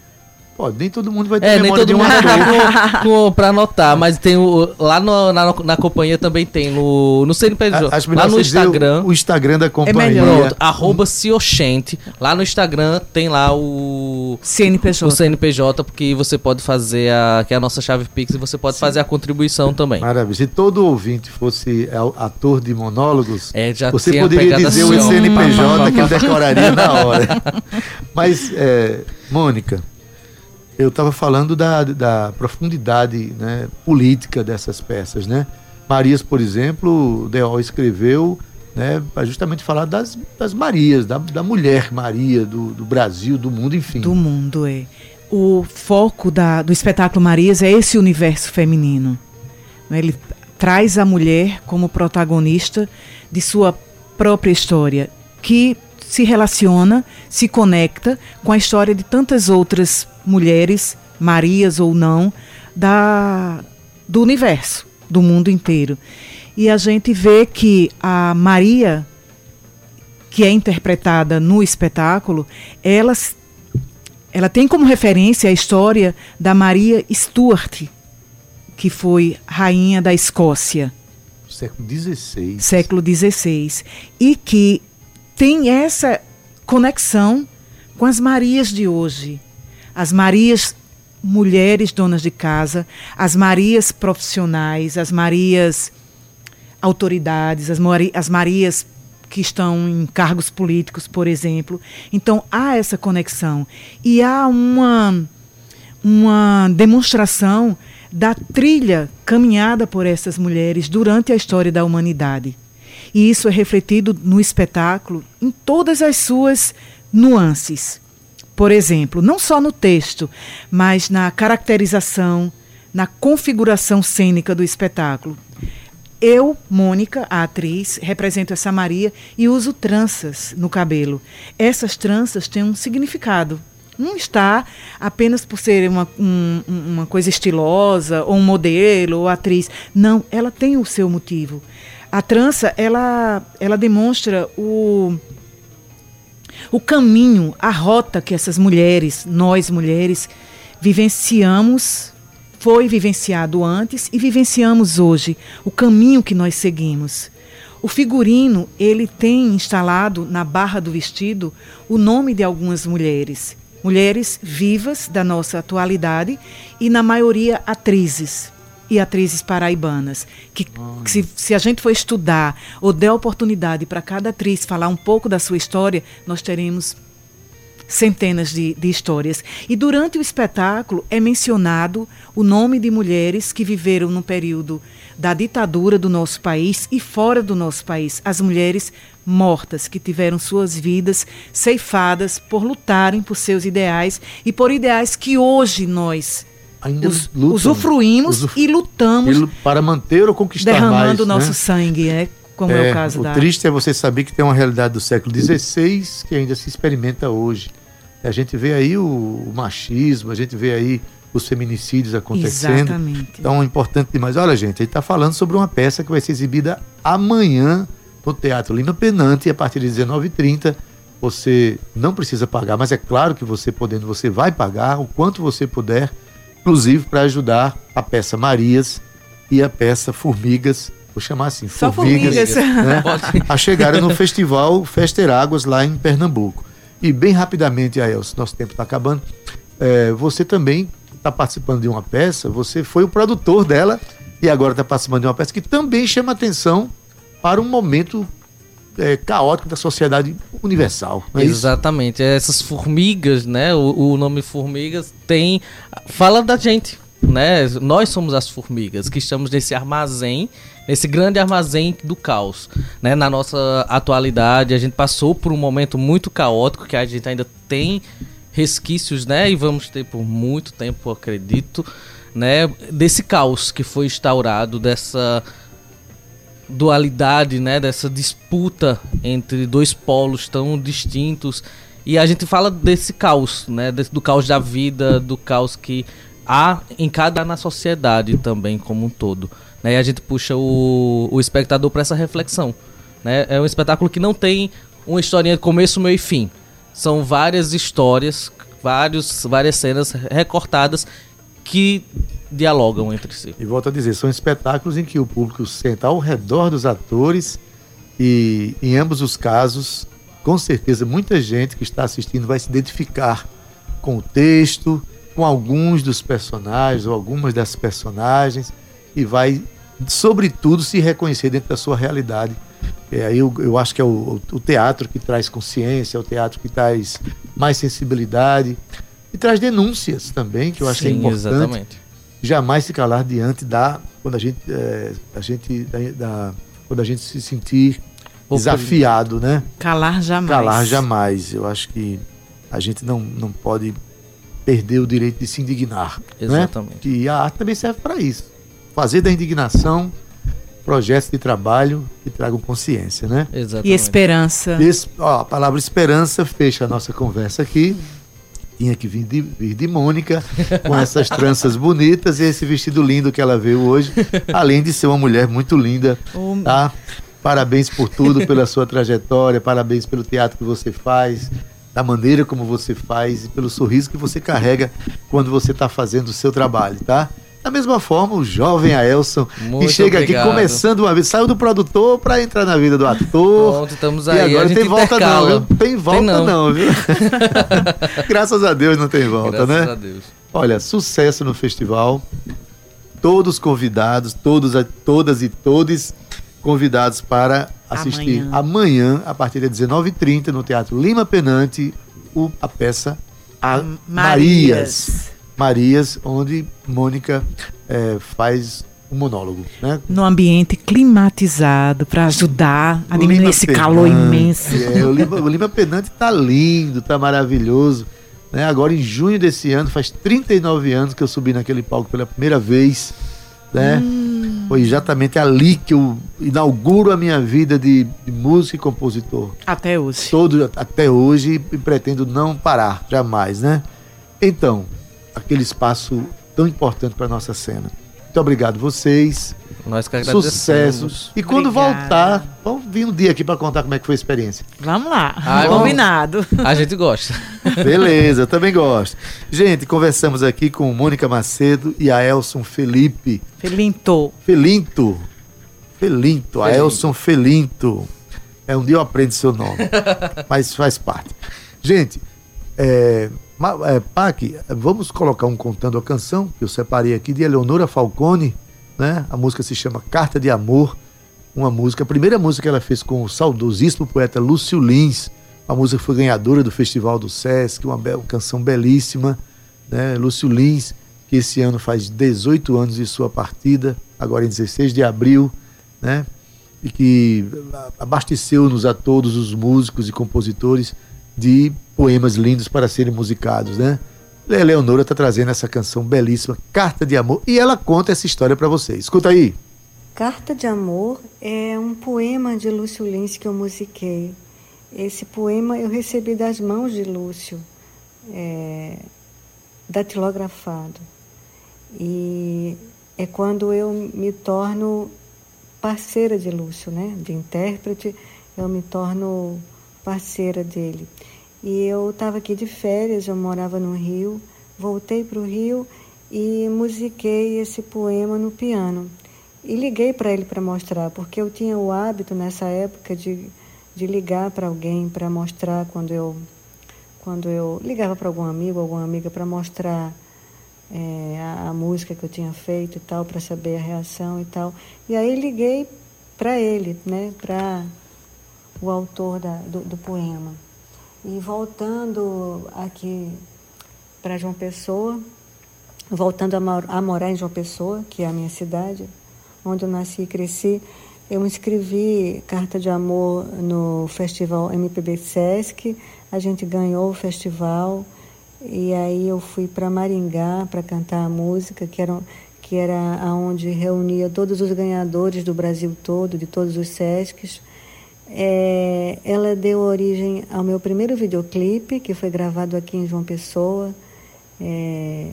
Pô, nem todo mundo vai ter É, nem memória todo de um mundo tá com, com, pra anotar, mas tem o. Lá no- na, na companhia também tem no, no CNPJ. Melhor lá no Instagram. O, o Instagram da companhia. melhor. Pronto, arroba Cioxente. Lá no Instagram tem lá o. CNPJ. O CNPJ, porque você pode fazer a. que é a nossa chave Pix e você pode fazer a contribuição também. Maravilha. Se todo ouvinte fosse a- ator de monólogos, É, já você poderia dizer assim, o. CNPJ que ele decoraria na hora. Mas, é, Mônica, eu estava falando da, da profundidade né, política dessas peças, né? Marias, por exemplo, Deol escreveu né, para justamente falar das, das Marias, da, da mulher Maria, do, do Brasil, do mundo, enfim. do mundo, é. O foco da- do espetáculo Marias é esse universo feminino. né? Ele traz a mulher como protagonista de sua própria história, que se relaciona, se conecta com a história de tantas outras mulheres, Marias ou não, da, do universo, do mundo inteiro. E a gente vê que a Maria, que é interpretada no espetáculo, ela ela tem como referência a história da Maria Stuart, que foi rainha da Escócia, Século XVI. século XVI, e que tem essa conexão com as Marias de hoje. As Marias mulheres donas de casa, as Marias profissionais, as Marias autoridades, as, Mari- as Marias que estão em cargos políticos, por exemplo. Então há essa conexão e há uma uma demonstração da trilha caminhada por essas mulheres durante a história da humanidade. E isso é refletido no espetáculo em todas as suas nuances. Por exemplo, não só no texto, mas na caracterização, na configuração cênica do espetáculo. Eu, Mônica, a atriz, represento essa Maria e uso tranças no cabelo. Essas tranças têm um significado. Não está apenas por ser uma, um- uma coisa estilosa, ou um modelo, ou atriz. Não, ela tem o seu motivo. A trança, ela, ela demonstra o, o caminho, a rota que essas mulheres, nós mulheres, vivenciamos, foi vivenciado antes e vivenciamos hoje, o caminho que nós seguimos. O figurino, ele tem instalado na barra do vestido o nome de algumas mulheres. Mulheres vivas da nossa atualidade e, na maioria, atrizes e atrizes paraibanas. Que, que se, se a gente for estudar ou der oportunidade para cada atriz falar um pouco da sua história, nós teremos centenas de, de histórias. E durante o espetáculo é mencionado o nome de mulheres que viveram no período da ditadura do nosso país e fora do nosso país. As mulheres mortas que tiveram suas vidas ceifadas por lutarem por seus ideais e por ideais que hoje nós Ainda us- lutam. usufruímos Usuf- e lutamos Ele- para manter ou conquistar mais. derramando o nosso né? sangue, é, como é, o caso o da triste é você saber que tem uma realidade do século XVI que ainda se experimenta hoje. A gente vê aí o, o machismo, a gente vê aí os feminicídios acontecendo. Exatamente. Então é importante demais. Olha, gente, a gente está falando sobre uma peça que vai ser exibida amanhã no Teatro Lima Penante, a partir de 19h30. Você não precisa pagar, mas é claro que você podendo, você vai pagar o quanto você puder, inclusive para ajudar a peça Marias e a peça Formigas, vou chamar assim, Só formigas. né, Pode. a chegarem no festival Fester Águas lá em Pernambuco. E bem rapidamente, Aelson, nosso tempo está acabando. é, você também está participando de uma peça, você foi o produtor dela e agora está participando de uma peça que também chama atenção para um momento é, caótico da sociedade universal. É isso? Exatamente. Essas formigas, né? O, o nome formigas tem. Fala da gente. Né? Nós somos as formigas que estamos nesse armazém, nesse grande armazém do caos. Né? Na nossa atualidade, a gente passou por um momento muito caótico que a gente ainda tem resquícios, né? E vamos ter por muito tempo, acredito, né? Desse caos que foi instaurado, dessa dualidade, né, dessa disputa entre dois polos tão distintos. E a gente fala desse caos, né, do caos da vida, do caos que há em cada na sociedade também como um todo. Né? E a gente puxa o, o espectador para essa reflexão. Né? É um espetáculo que não tem uma historinha de começo, meio e fim. São várias histórias, vários, várias cenas recortadas que dialogam entre si. E volto a dizer, são espetáculos em que o público senta ao redor dos atores e, em ambos os casos, com certeza, muita gente que está assistindo vai se identificar com o texto, com alguns dos personagens ou algumas das personagens e vai, sobretudo, se reconhecer dentro da sua realidade. É, aí eu, eu acho que é o, o teatro que traz consciência, é o teatro que traz mais sensibilidade e traz denúncias também, que eu acho que é Sim, importante exatamente. Jamais se calar diante da quando a gente é, a gente da, da- quando a gente se sentir desafiado, né? Calar jamais. Calar jamais. Eu acho que a gente não, não pode perder o direito de se indignar, Exatamente. né? Que a arte também serve para isso. Fazer da indignação projetos de trabalho que tragam consciência, né? Exatamente. E esperança. Esse- ó, a palavra esperança fecha a nossa conversa aqui. Tinha que vir de, vir de Mônica com essas tranças bonitas e esse vestido lindo que ela veio hoje, além de ser uma mulher muito linda, tá? Parabéns por tudo, pela sua trajetória, parabéns pelo teatro que você faz, da maneira como você faz e pelo sorriso que você carrega quando você está fazendo o seu trabalho, tá? Da mesma forma, o jovem Aelson, que chega obrigado. aqui começando uma vez, saiu do produtor para entrar na vida do ator. Pronto, estamos E aí. agora a gente tem volta intercala. não, viu? Tem volta não. não. viu? Graças a Deus não tem volta, Graças né? a Deus. Olha, sucesso no festival. Todos convidados, todos, a- todas e todos convidados para assistir Amanhã. amanhã, a partir das 19h30, no Teatro Lima Penante, o- a peça a Marias. Marias. Marias, onde Mônica eh, faz um monólogo, né? No ambiente climatizado para ajudar a diminuir esse calor Penante, imenso. é, o, Lima, o Lima Penante tá lindo, tá maravilhoso. Né? Agora, em junho desse ano, faz 39 anos que eu subi naquele palco pela primeira vez. Né? Hum. Foi exatamente ali que eu inauguro a minha vida de, de músico e compositor. Até hoje. Todo, até hoje e pretendo não parar, jamais, né? Então, aquele espaço tão importante para nossa cena. Muito obrigado vocês. Nós que agradecemos. Sucesso. E quando Obrigada. voltar, vamos vir um dia aqui para contar como é que foi a experiência. Vamos lá. Ah. Combinado. A gente gosta. Beleza, eu também gosto. Gente, conversamos aqui com Mônica Macedo e a Elson Felipe. Felinto. Felinto. Felinto, Aelson Felinto. É, um dia eu aprendo seu nome, mas faz parte. Gente, é, é, Pac, vamos colocar um Contando a Canção, que eu separei aqui, de Eleonora Falcone, né? A música se chama Carta de Amor, uma música, a primeira música que ela fez com o saudosíssimo poeta Lúcio Lins, a música foi ganhadora do Festival do Sesc, uma, uma canção belíssima, né? Lúcio Lins, que esse ano faz 18 anos de sua partida, agora em 16 de abril, né? E que abasteceu-nos a todos os músicos e compositores de poemas lindos para serem musicados, né? Leonora está trazendo essa canção belíssima, Carta de Amor, e ela conta essa história para vocês. Escuta aí. Carta de Amor é um poema de Lúcio Lins que eu musiquei. Esse poema eu recebi das mãos de Lúcio, é, datilografado. E é quando eu me torno parceira de Lúcio, né? De intérprete, eu me torno parceira dele. E eu estava aqui de férias, eu morava no Rio, voltei para o Rio e musiquei esse poema no piano. E liguei para ele para mostrar, porque eu tinha o hábito nessa época de, de ligar para alguém para mostrar quando eu quando eu ligava para algum amigo, alguma amiga para mostrar é, a, a, música que eu tinha feito e tal, para saber a reação e tal. E aí liguei para ele, né, para o autor da, do, do poema. E voltando aqui para João Pessoa, voltando a, morar em João Pessoa, que é a minha cidade, onde eu nasci e cresci, eu escrevi Carta de Amor no Festival MPB Sesc, a gente ganhou o festival e aí eu fui para Maringá para cantar a música, que era, que era onde reunia todos os ganhadores do Brasil todo, de todos os Sescs. É, ela deu origem ao meu primeiro videoclipe, que foi gravado aqui em João Pessoa, é,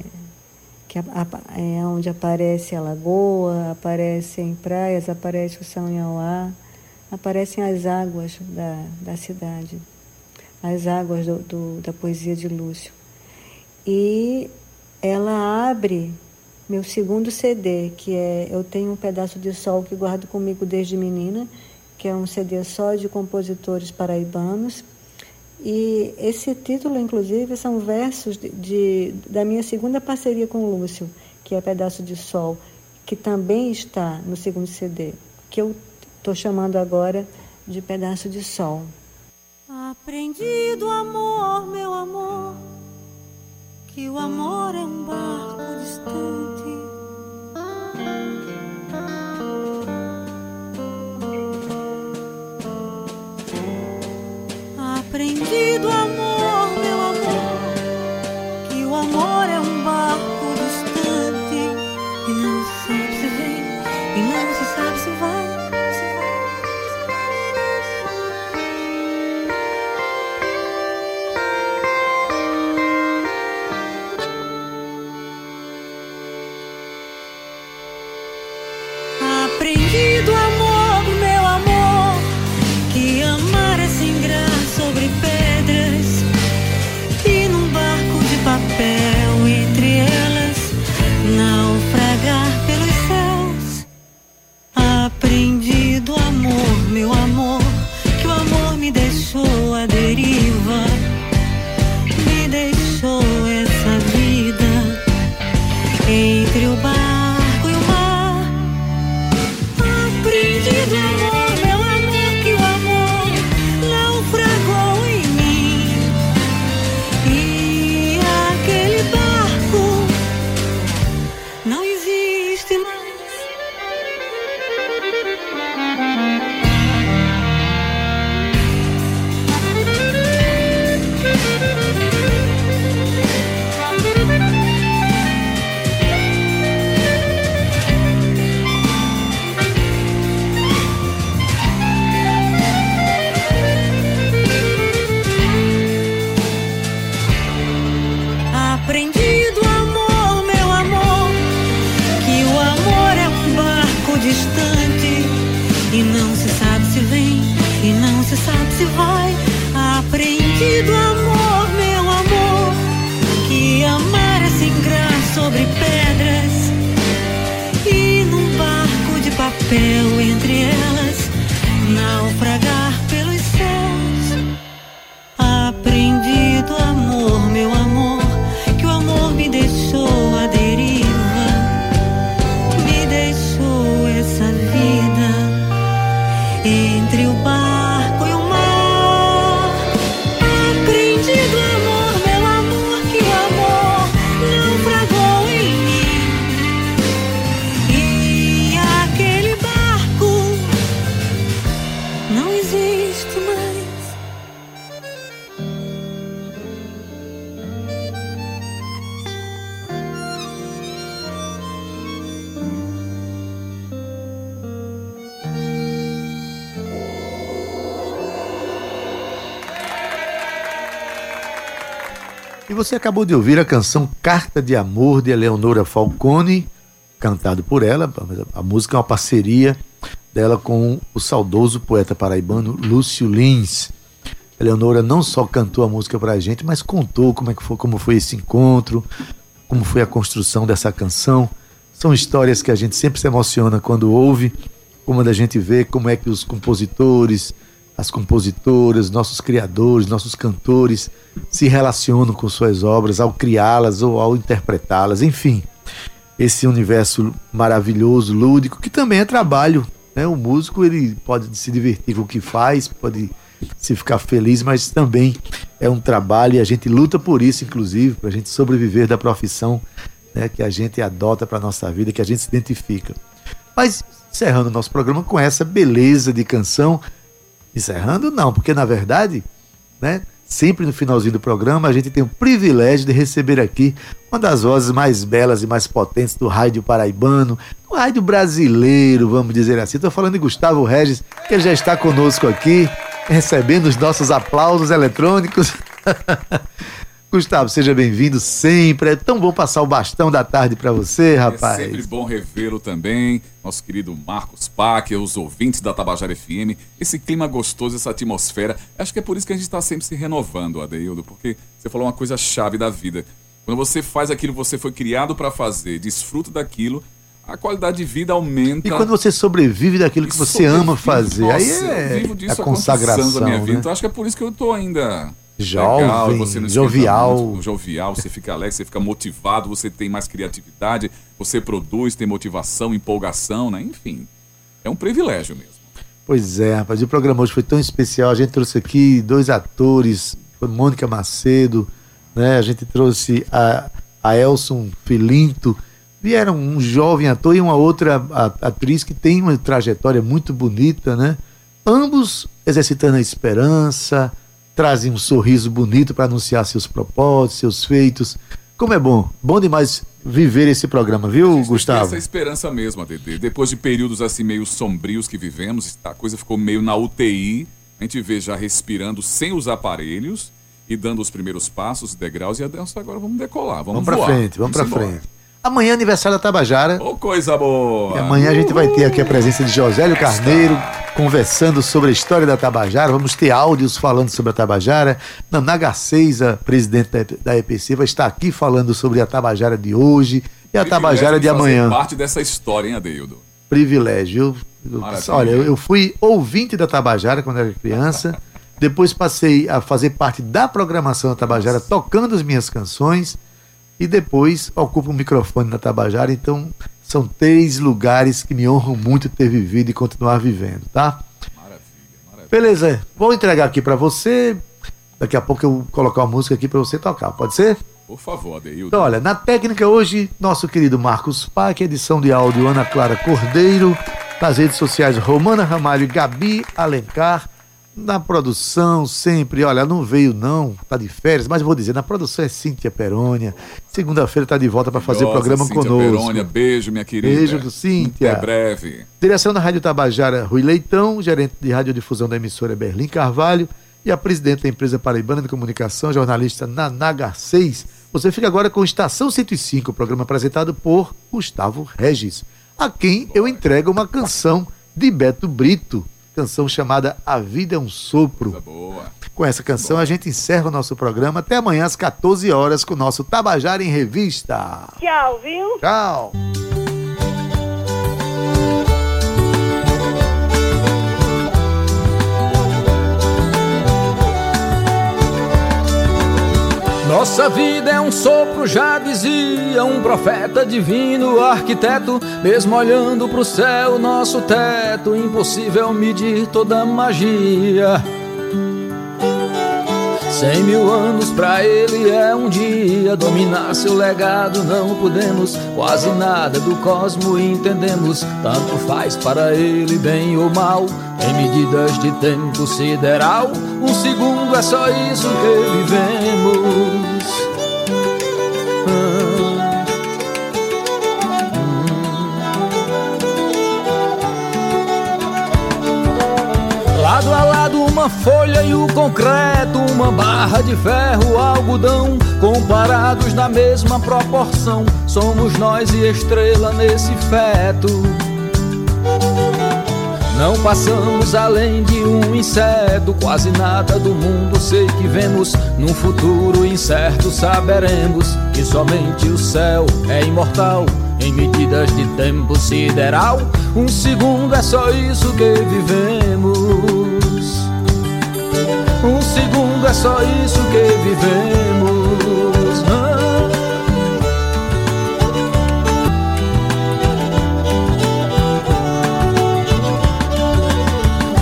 que a, a, é onde aparece a lagoa, aparecem praias, aparece o São Iauá, aparecem as águas da, da cidade, as águas do, do, da poesia de Lúcio. E ela abre meu segundo CD, que é Eu Tenho um Pedaço de Sol que guardo comigo desde menina, que é um CD só de compositores paraibanos. E esse título, inclusive, são versos de, de, da minha segunda parceria com o Lúcio, que é Pedaço de Sol, que também está no segundo CD, que eu estou chamando agora de Pedaço de Sol. Aprendi do amor, meu amor que o amor é um barco distante. Aprendi do Pero você acabou de ouvir a canção Carta de Amor de Eleonora Falcone, cantado por ela. A música é uma parceria dela com o saudoso poeta paraibano Lúcio Lins. Eleonora não só cantou a música pra gente, mas contou como, é que foi, como foi esse encontro, como foi a construção dessa canção. São histórias que a gente sempre se emociona quando ouve, como a gente vê como é que os compositores, as compositoras, nossos criadores, nossos cantores se relacionam com suas obras ao criá-las ou ao interpretá-las, enfim. Esse universo maravilhoso, lúdico, que também é trabalho. Né? O músico ele pode se divertir com o que faz, pode se ficar feliz, mas também é um trabalho e a gente luta por isso, inclusive, para a gente sobreviver da profissão né, que a gente adota para nossa vida, que a gente se identifica. Mas encerrando o nosso programa com essa beleza de canção, encerrando não, porque na verdade, né, sempre no finalzinho do programa a gente tem o privilégio de receber aqui uma das vozes mais belas e mais potentes do rádio paraibano, do rádio brasileiro, vamos dizer assim. Estou falando de Gustavo Regis, que já está conosco aqui recebendo os nossos aplausos eletrônicos. Gustavo, seja bem-vindo sempre. É tão bom passar o bastão da tarde para você, rapaz. É sempre bom revê-lo também, nosso querido Marcos Pac, os ouvintes da Tabajara FM. Esse clima gostoso, essa atmosfera. Acho que é por isso que a gente está sempre se renovando, Adeildo, porque você falou uma coisa chave da vida. Quando você faz aquilo que você foi criado para fazer, desfruta daquilo, a qualidade de vida aumenta. E quando você sobrevive daquilo que você ama fazer, Nossa, aí eu é vivo disso a consagração. da minha vida. né? Então acho que é por isso que eu tô ainda Jovem, legal, você não jovial. muito, jovial, você fica alegre, você fica motivado, você tem mais criatividade, você produz, tem motivação, empolgação, né? Enfim, é um privilégio mesmo. Pois é, rapaz, o programa hoje foi tão especial. A gente trouxe aqui dois atores, foi Mônica Macedo, né? A gente trouxe a, a Elson Filinto. Vieram um jovem ator e uma outra atriz que tem uma trajetória muito bonita, né? Ambos exercitando a esperança, trazem um sorriso bonito para anunciar seus propósitos, seus feitos. Como é bom, bom demais viver esse programa, viu, Gustavo? essa esperança mesmo, ADD. Depois de períodos assim meio sombrios que vivemos, a coisa ficou meio na UTI. A gente vê já respirando sem os aparelhos e dando os primeiros passos, degraus, e Adelson, agora vamos decolar, vamos, Vamos voar. frente, vamos pra embora. frente. Amanhã é aniversário da Tabajara. Ô, coisa boa! E amanhã a gente vai ter aqui a presença de Josélio Carneiro conversando sobre a história da Tabajara. Vamos ter áudios falando sobre a Tabajara. Nana Garcês, a presidente da- EPC, vai estar aqui falando sobre a Tabajara de hoje e a Tabajara de fazer amanhã. parte dessa história, hein, Adeildo? Privilégio. Maravilha. olha, eu fui ouvinte da Tabajara quando era criança. Depois passei a fazer parte da programação da Tabajara, tocando as minhas canções. E depois ocupo o microfone na Tabajara. Então, são três lugares que me honram muito ter vivido e continuar vivendo, tá? Beleza, vou entregar aqui pra você. Daqui a pouco eu vou colocar uma música aqui pra você tocar, pode ser? Por favor, Adeildo. Então, olha, na técnica hoje, nosso querido Marcos Pac, edição de áudio Ana Clara Cordeiro, nas redes sociais Romana Ramalho e Gabi Alencar, na produção sempre, olha, não veio não, tá de férias, mas eu vou dizer, na produção é Cíntia Perônia, segunda-feira tá de volta para fazer o programa Cíntia conosco. Perônia, beijo, minha querida. Beijo Cíntia. Até breve. Direção da Rádio Tabajara, Rui Leitão, gerente de radiodifusão da emissora Berlim Carvalho e a presidente da empresa Paraibana de Comunicação, jornalista Naná Garcês. Você fica agora com Estação 105, programa apresentado por Gustavo Regis, a quem eu entrego uma canção de Beto Brito, canção chamada A Vida é um Sopro. Boa. Com essa canção a gente encerra o nosso programa até amanhã às 14 horas com o nosso Tabajara em Revista. Tchau, viu? Tchau. Nossa vida é um sopro, já dizia um profeta divino, arquiteto. Mesmo olhando pro céu, nosso teto, impossível medir toda a magia. Cem mil anos pra ele é um dia. Dominar seu legado não podemos. Quase nada do cosmo entendemos. Tanto faz para ele, bem ou mal. Em medidas de tempo sideral, um segundo é só isso que vivemos. Lado uma folha e o concreto, uma barra de ferro, algodão, comparados na mesma proporção, somos nós e estrela nesse feto. Não passamos além de um inseto, quase nada do mundo sei que vemos. Num futuro incerto saberemos que somente o céu é imortal. Em medidas de tempo sideral, um segundo é só isso que vivemos. Um segundo é só isso que vivemos.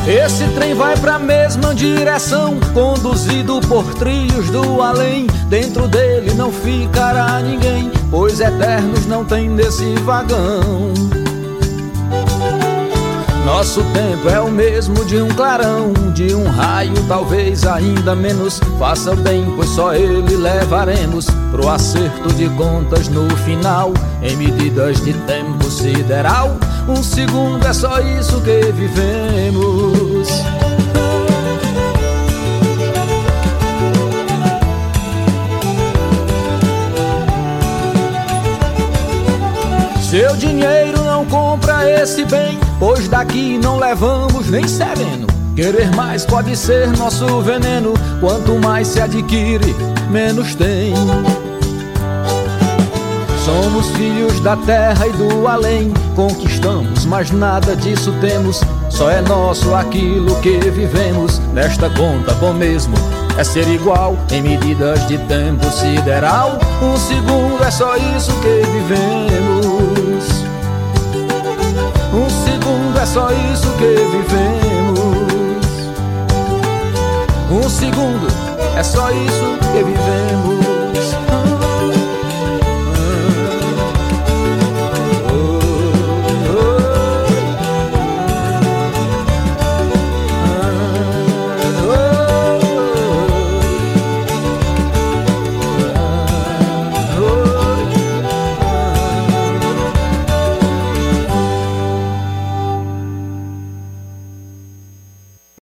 Esse trem vai pra mesma direção, conduzido por trilhos do além. Dentro dele não ficará ninguém, pois eternos não tem nesse vagão. Nosso tempo é o mesmo de um clarão, de um raio, talvez ainda menos. Faça bem, pois só ele levaremos pro acerto de contas no final. Em medidas de tempo sideral, um segundo é só isso que vivemos. Seu dinheiro não compra esse bem, pois daqui não levamos nem sereno. Querer mais pode ser nosso veneno, quanto mais se adquire, menos tem. Somos filhos da terra e do além, conquistamos, mas nada disso temos. Só é nosso aquilo que vivemos. Nesta conta, bom mesmo é ser igual em medidas de tempo sideral. Um segundo é só isso que vivemos. Só isso que vivemos. Um segundo é só isso que vivemos.